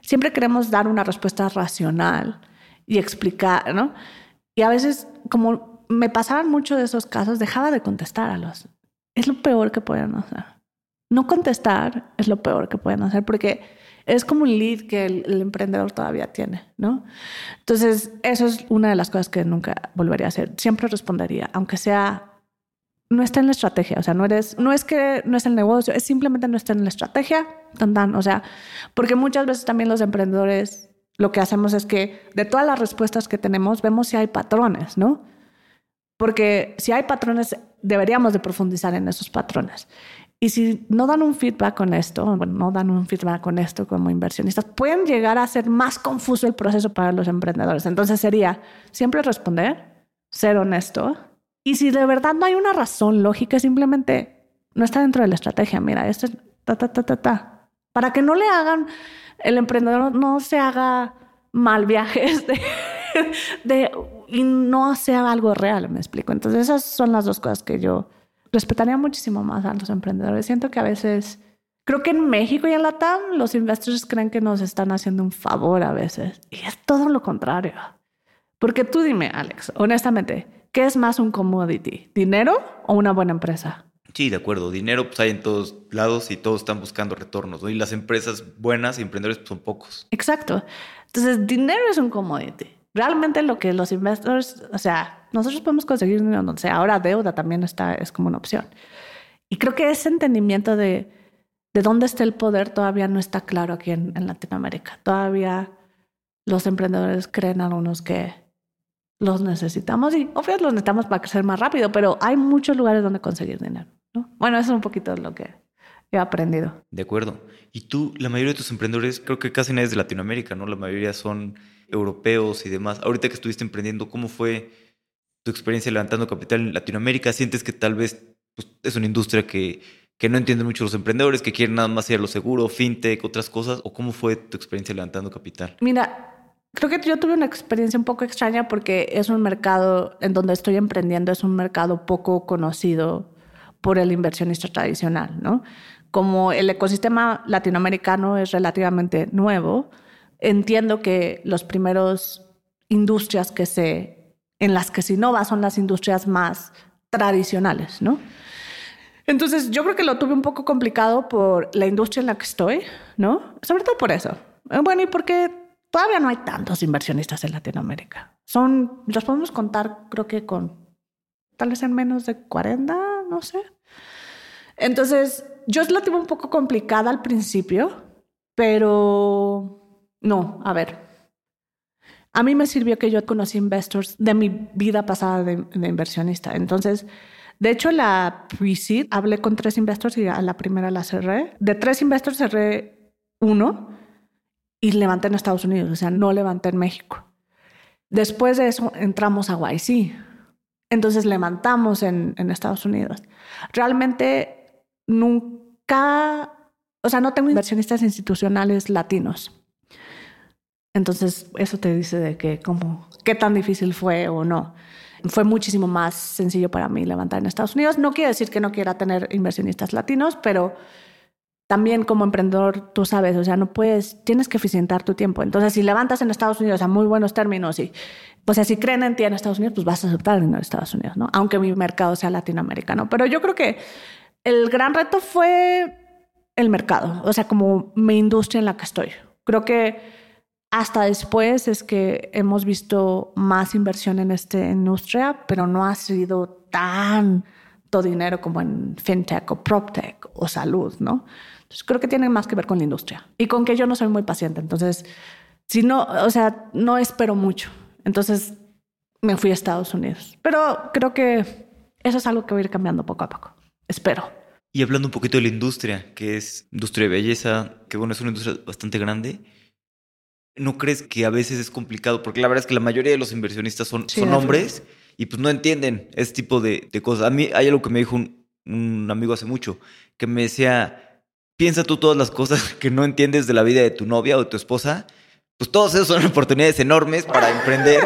siempre queremos dar una respuesta racional y explicar, ¿no? Y a veces, como me pasaban mucho de esos casos, dejaba de contestar a los. Es lo peor que pueden hacer. No contestar es lo peor que pueden hacer porque es como un lead que el, el, emprendedor todavía tiene, ¿no? Entonces, eso es una de las cosas que nunca volvería a hacer. Siempre respondería, aunque sea no está en la estrategia. O sea, no eres, no es que no es el negocio, es simplemente no está en la estrategia. Tan. O sea, porque muchas veces también los emprendedores lo que hacemos es que de todas las respuestas que tenemos, vemos si hay patrones, ¿no? Porque si hay patrones, deberíamos de profundizar en esos patrones. Y si no dan un feedback con esto, bueno, no dan un feedback con esto como inversionistas, pueden llegar a ser más confuso el proceso para los emprendedores. Entonces sería siempre responder, ser honesto y si de verdad no hay una razón lógica, simplemente no está dentro de la estrategia. Mira, esto es ta, ta, ta, ta, ta. Para que no le hagan, el emprendedor no se haga mal viajes de, de, y no sea algo real, me explico. Entonces esas son las dos cosas que yo respetaría muchísimo más a los emprendedores. Siento que a veces, creo que en México y en la TAM, los investors creen que nos están haciendo un favor a veces. Y es todo lo contrario. Porque tú dime, Alex, honestamente, ¿qué es más un commodity? ¿Dinero o una buena empresa? Sí, de acuerdo. Dinero pues hay en todos lados y todos están buscando retornos. Y las empresas buenas y emprendedores pues, son pocos. Exacto. Entonces, dinero es un commodity. Realmente lo que los investors, o sea, nosotros podemos conseguir dinero donde sea. Ahora deuda también está, es como una opción. Y creo que ese entendimiento de, de dónde está el poder todavía no está claro aquí en, en Latinoamérica. Todavía los emprendedores creen algunos que los necesitamos y obviamente los necesitamos para crecer más rápido, pero hay muchos lugares donde conseguir dinero. Bueno, eso es un poquito lo que he aprendido. De acuerdo. Y tú, la mayoría de tus emprendedores, creo que casi nadie es de Latinoamérica, ¿no? La mayoría son europeos y demás. Ahorita que estuviste emprendiendo, ¿cómo fue tu experiencia levantando capital en Latinoamérica? ¿Sientes que tal vez pues, es una industria que, que no entienden mucho los emprendedores, que quieren nada más ir a lo seguro, fintech, otras cosas? ¿O cómo fue tu experiencia levantando capital? Mira, creo que yo tuve una experiencia un poco extraña porque es un mercado en donde estoy emprendiendo, es un mercado poco conocido por el inversionista tradicional, ¿no? Como el ecosistema latinoamericano es relativamente nuevo, entiendo que los primeros industrias que se, en las que se innova son las industrias más tradicionales, ¿no? Entonces, yo creo que lo tuve un poco complicado por la industria en la que estoy, ¿no? Sobre todo por eso. Bueno, y porque todavía no hay tantos inversionistas en Latinoamérica. Son, los podemos contar, creo que con tal vez en menos de 40, no sé. Entonces, yo la tuve un poco complicada al principio, pero no, a ver. A mí me sirvió que yo conocí investors de mi vida pasada de, inversionista. Entonces, de hecho, la pre-seed hablé con tres investors y a la primera la cerré. De tres investors cerré uno y levanté en Estados Unidos, o sea, no levanté en México. Después de eso entramos a YC entonces levantamos en, en Estados Unidos. Realmente nunca, o sea, no tengo inversionistas institucionales latinos. Entonces, eso te dice de que como qué tan difícil fue o no. Fue muchísimo más sencillo para mí levantar en Estados Unidos. No quiere decir que no quiera tener inversionistas latinos, pero también como emprendedor, tú sabes, o sea, no puedes, tienes que eficientar tu tiempo. Entonces, si levantas en Estados Unidos a muy buenos términos y sea, si creen en ti en Estados Unidos, pues vas a aceptar el dinero de Estados Unidos, ¿no? Aunque mi mercado sea latinoamericano. Pero yo creo que el gran reto fue el mercado, o sea, como mi industria en la que estoy. Creo que hasta después es que hemos visto más inversión en esta industria, pero no ha sido tanto dinero como en fintech o proptech o salud, ¿no? Entonces creo que tiene más que ver con la industria y con que yo no soy muy paciente. Entonces, si no, o sea, no espero mucho. Entonces me fui a Estados Unidos. Pero creo que eso es algo que va a ir cambiando poco a poco. Espero. Y hablando un poquito de la industria, que es industria de belleza, que bueno, es una industria bastante grande. ¿No crees que a veces es complicado? Porque la verdad es que la mayoría de los inversionistas son, son hombres y pues no entienden ese tipo de, cosas. A mí hay algo que me dijo un, un amigo hace mucho, que me decía, piensa tú todas las cosas que no entiendes de la vida de tu novia o de tu esposa pues todos esos son oportunidades enormes para emprender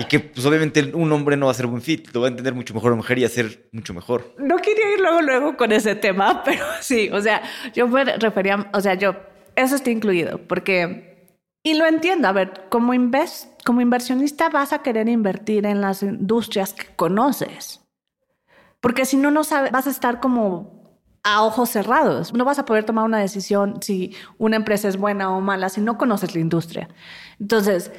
y que pues obviamente un hombre no va a ser buen fit, lo va a entender mucho mejor una mujer y hacer mucho mejor. No quería ir luego luego con ese tema, pero sí, o sea, yo me refería, o sea, yo eso está incluido porque y lo entiendo, a ver, como como inversionista vas a querer invertir en las industrias que conoces. Porque si no no sabes, vas a estar como a ojos cerrados. No vas a poder tomar una decisión si una empresa es buena o mala si no conoces la industria. Entonces,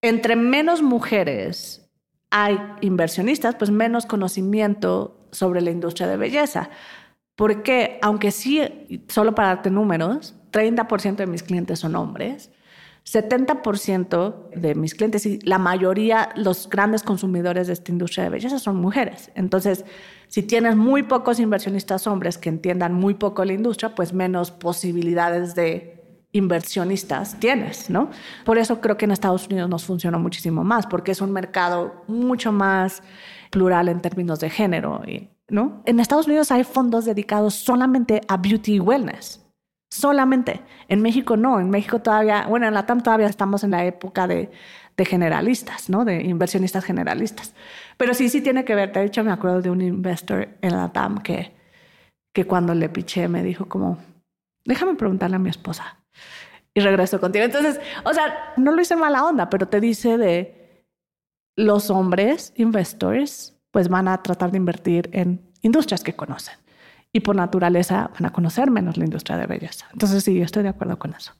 entre menos mujeres hay inversionistas, pues menos conocimiento sobre la industria de belleza. Porque, aunque sí, solo para darte números, 30% de mis clientes son hombres, 70% de mis clientes y la mayoría, los grandes consumidores de esta industria de belleza son mujeres. Entonces, si tienes muy pocos inversionistas hombres que entiendan muy poco la industria, pues menos posibilidades de inversionistas tienes, ¿no? Por eso creo que en Estados Unidos nos funciona muchísimo más, porque es un mercado mucho más plural en términos de género, ¿no? En Estados Unidos hay fondos dedicados solamente a beauty y wellness solamente. En México no, en México todavía, bueno, en la TAM todavía estamos en la época de, generalistas, ¿no? De inversionistas generalistas. Pero sí, sí tiene que ver. De hecho, me acuerdo de un investor en la TAM que, que cuando le piché me dijo como, déjame preguntarle a mi esposa. Y regreso contigo. Entonces, o sea, no lo hice mala onda, pero te dice de, los hombres, investors, pues van a tratar de invertir en industrias que conocen. Y por naturaleza van a conocer menos la industria de belleza. Entonces sí, estoy de acuerdo con eso.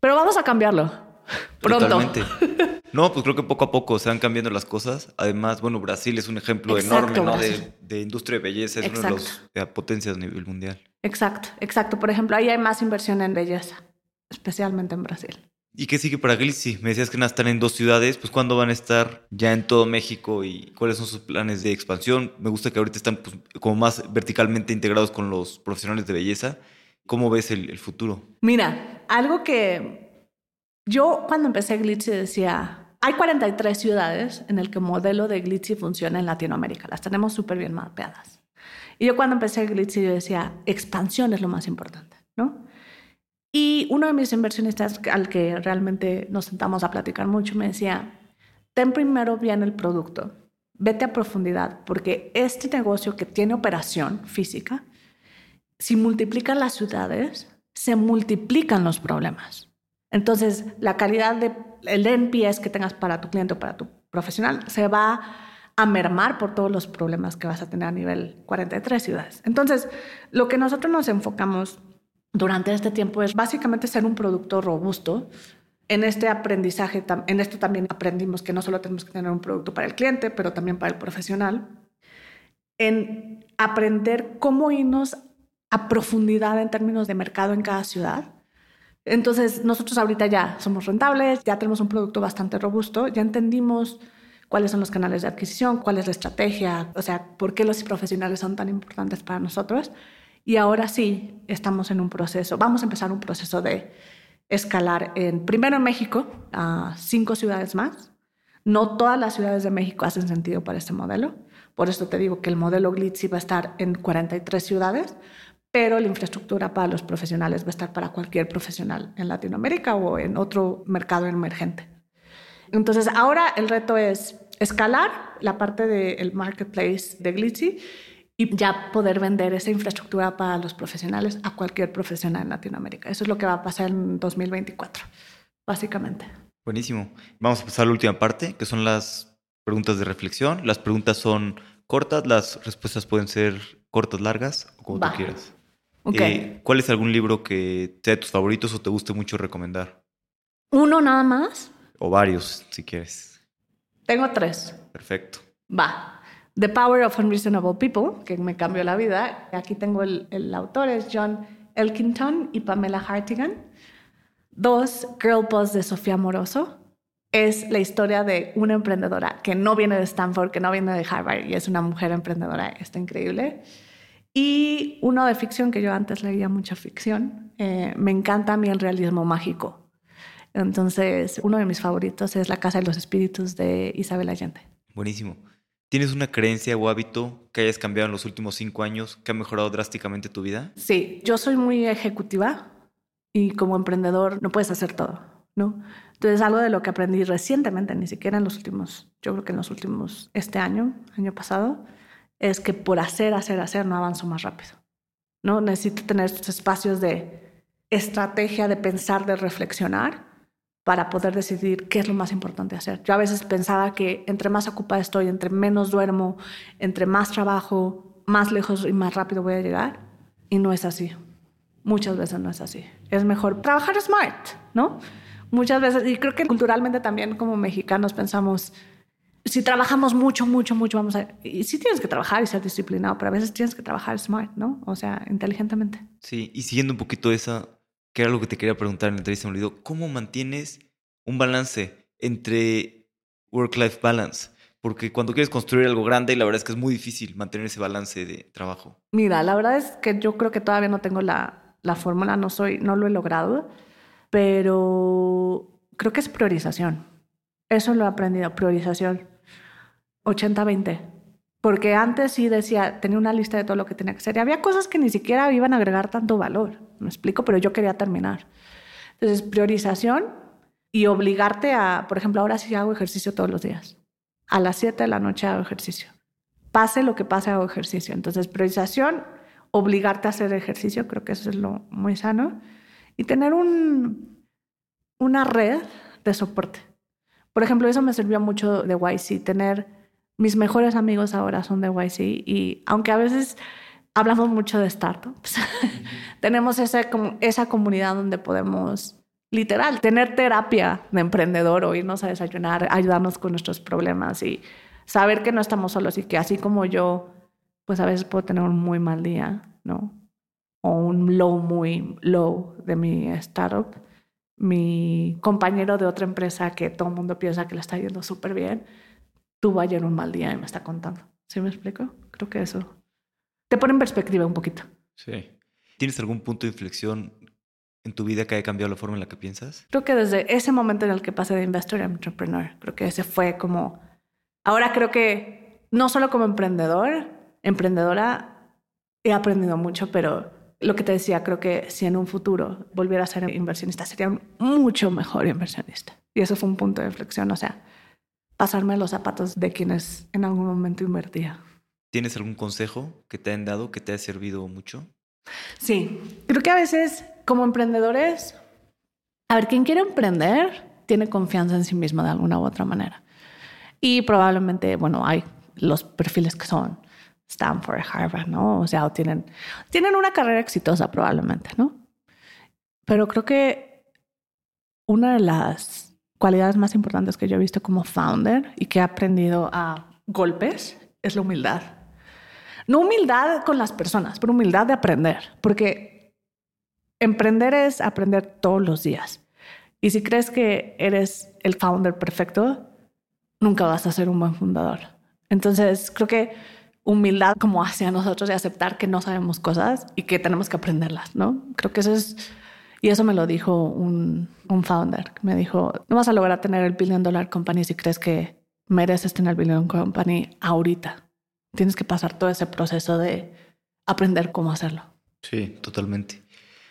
Pero vamos a cambiarlo. Pronto. Totalmente. No, pues creo que poco a poco se van cambiando las cosas. Además, bueno, Brasil es un ejemplo enorme ¿no? de, industria de belleza, es una de las potencias a nivel mundial. Exacto, exacto. Por ejemplo, ahí hay más inversión en belleza, especialmente en Brasil. ¿Y qué sigue para Glitzy? Me decías que nada están en dos ciudades, pues ¿cuándo van a estar ya en todo México y cuáles son sus planes de expansión? Me gusta que ahorita están pues, como más verticalmente integrados con los profesionales de belleza. ¿Cómo ves el, el futuro? Mira, algo que yo cuando empecé Glitzy decía, hay 43 ciudades en el que el modelo de Glitzy funciona en Latinoamérica, las tenemos súper bien mapeadas. Y yo cuando empecé Glitzy yo decía, expansión es lo más importante, ¿no? Y uno de mis inversionistas al que realmente nos sentamos a platicar mucho me decía, ten primero bien el producto, vete a profundidad, porque este negocio que tiene operación física, si multiplican las ciudades, se multiplican los problemas. Entonces, la calidad del NPS que tengas para tu cliente o para tu profesional se va a mermar por todos los problemas que vas a tener a nivel 43 ciudades. Entonces, lo que nosotros nos enfocamos durante este tiempo es básicamente ser un producto robusto. En este aprendizaje, en esto también aprendimos que no solo tenemos que tener un producto para el cliente, pero también para el profesional. En aprender cómo irnos a profundidad en términos de mercado en cada ciudad. Entonces, nosotros ahorita ya somos rentables, ya tenemos un producto bastante robusto, ya entendimos cuáles son los canales de adquisición, cuál es la estrategia, o sea, por qué los profesionales son tan importantes para nosotros. Y ahora sí, estamos en un proceso, vamos a empezar un proceso de escalar en, primero en México, a cinco ciudades más. No todas las ciudades de México hacen sentido para este modelo. Por eso te digo que el modelo Glitzy va a estar en 43 ciudades, pero la infraestructura para los profesionales va a estar para cualquier profesional en Latinoamérica o en otro mercado emergente. Entonces, ahora el reto es escalar la parte del marketplace de Glitzy y ya poder vender esa infraestructura para los profesionales a cualquier profesional en Latinoamérica. Eso es lo que va a pasar en 2024, básicamente. Buenísimo. Vamos a pasar a la última parte, que son las preguntas de reflexión. Las preguntas son cortas, las respuestas pueden ser cortas, largas, o como tú quieras. Eh, ¿Cuál es algún libro que sea de tus favoritos o te guste mucho recomendar? ¿Uno nada más? O varios, si quieres. Tengo tres. Perfecto. Va. The Power of Unreasonable People, que me cambió la vida. Aquí tengo el, el autor, es John Elkington y Pamela Hartigan. Dos, Girl Boss de Sofía Moroso. Es la historia de una emprendedora que no viene de Stanford, que no viene de Harvard y es una mujer emprendedora. Está increíble. Y uno de ficción, que yo antes leía mucha ficción. Eh, me encanta a mí el realismo mágico. Entonces, uno de mis favoritos es La Casa de los Espíritus de Isabel Allende. Buenísimo. ¿Tienes una creencia o hábito que hayas cambiado en los últimos cinco años que ha mejorado drásticamente tu vida? Sí, yo soy muy ejecutiva y como emprendedor no puedes hacer todo, ¿no? Entonces, algo de lo que aprendí recientemente, ni siquiera en los últimos, yo creo que en los últimos, este año, año pasado, es que por hacer, hacer, hacer no avanzo más rápido, ¿no? Necesito tener estos espacios de estrategia, de pensar, de reflexionar para poder decidir qué es lo más importante hacer. Yo a veces pensaba que entre más ocupada estoy, entre menos duermo, entre más trabajo, más lejos y más rápido voy a llegar. Y no es así. Muchas veces no es así. Es mejor trabajar smart, ¿no? Muchas veces, y creo que culturalmente también como mexicanos pensamos, si trabajamos mucho, mucho, mucho, vamos a... Y sí tienes que trabajar y ser disciplinado, pero a veces tienes que trabajar smart, ¿no? O sea, inteligentemente. Sí, y siguiendo un poquito esa, que era lo que te quería preguntar en la entrevista, me olvidó, ¿cómo mantienes un balance entre work-life balance? Porque cuando quieres construir algo grande, la verdad es que es muy difícil mantener ese balance de trabajo. Mira, la verdad es que yo creo que todavía no tengo la, la fórmula, no, soy, no lo he logrado, pero creo que es priorización. Eso lo he aprendido, priorización. 80-20. Porque antes sí decía, tenía una lista de todo lo que tenía que hacer y había cosas que ni siquiera iban a agregar tanto valor. Me explico, pero yo quería terminar. Entonces, priorización y obligarte a, por ejemplo, ahora sí hago ejercicio todos los días. A las 7 de la noche hago ejercicio. Pase lo que pase, hago ejercicio. Entonces, priorización, obligarte a hacer ejercicio, creo que eso es lo muy sano. Y tener un, una red de soporte. Por ejemplo, eso me sirvió mucho de YC, tener mis mejores amigos ahora son de YC y aunque a veces hablamos mucho de startups, tenemos esa, esa comunidad donde podemos literal tener terapia de emprendedor o irnos a desayunar, ayudarnos con nuestros problemas y saber que no estamos solos y que así como yo, pues a veces puedo tener un muy mal día, ¿no? O un low muy low de mi startup. Mi compañero de otra empresa que todo el mundo piensa que le está yendo súper bien, tuvo ayer un mal día y me está contando. ¿Sí me explico? Creo que eso te pone en perspectiva un poquito. Sí. ¿Tienes algún punto de inflexión en tu vida que haya cambiado la forma en la que piensas? Creo que desde ese momento en el que pasé de investor a entrepreneur, creo que ese fue como... Ahora creo que no solo como emprendedor, emprendedora, he aprendido mucho, pero lo que te decía, creo que si en un futuro volviera a ser inversionista, sería un mucho mejor inversionista. Y eso fue un punto de inflexión, o sea, pasarme los zapatos de quienes en algún momento invertía. ¿Tienes algún consejo que te han dado que te haya servido mucho? Sí, creo que a veces como emprendedores, a ver, quien quiere emprender tiene confianza en sí mismo de alguna u otra manera. Y probablemente, bueno, hay los perfiles que son Stanford, Harvard, ¿no? O sea, tienen, tienen una carrera exitosa probablemente, ¿no? Pero creo que una de las cualidades más importantes que yo he visto como founder y que he aprendido a golpes es la humildad. No humildad con las personas, pero humildad de aprender, porque emprender es aprender todos los días. Y si crees que eres el founder perfecto, nunca vas a ser un buen fundador. Entonces, creo que humildad como hacia nosotros de aceptar que no sabemos cosas y que tenemos que aprenderlas, ¿no? Creo que eso es... Y eso me lo dijo un, un founder. Me dijo, no vas a lograr tener el billion dollar company si crees que mereces tener el billion company ahorita. Tienes que pasar todo ese proceso de aprender cómo hacerlo. Sí, totalmente.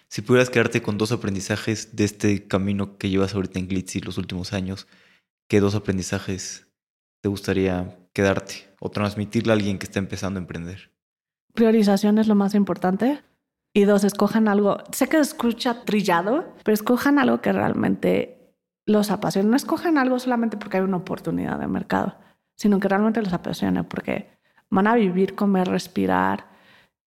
Si pudieras quedarte con dos aprendizajes de este camino que llevas ahorita en Glitzy los últimos años, ¿qué dos aprendizajes te gustaría quedarte o transmitirle a alguien que está empezando a emprender? Priorización es lo más importante. Y dos, escojan algo. Sé que escucha trillado, pero escojan algo que realmente los apasione. No escojan algo solamente porque hay una oportunidad de mercado, sino que realmente los apasione, porque van a vivir, comer, respirar,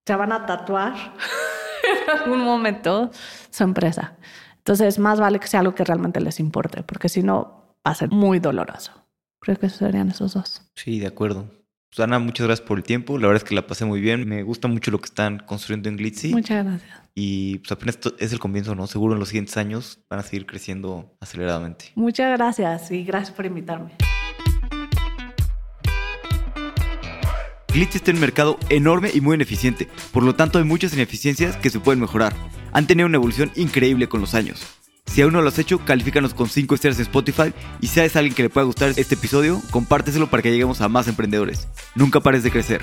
se van a tatuar en algún momento su empresa. Entonces, más vale que sea algo que realmente les importe, porque si no, va a ser muy doloroso. Creo que serían esos dos. Sí, de acuerdo. Susana, muchas gracias por el tiempo. La verdad es que la pasé muy bien. Me gusta mucho lo que están construyendo en Glitzy. Muchas gracias. Y pues apenas es el comienzo, ¿no? Seguro en los siguientes años van a seguir creciendo aceleradamente. Muchas gracias y gracias por invitarme. Glitzy está en un mercado enorme y muy ineficiente, por lo tanto hay muchas ineficiencias que se pueden mejorar. Han tenido una evolución increíble con los años. Si aún no lo has hecho, califícanos con 5 estrellas en Spotify y si eres alguien que le pueda gustar este episodio, compárteselo para que lleguemos a más emprendedores. Nunca pares de crecer.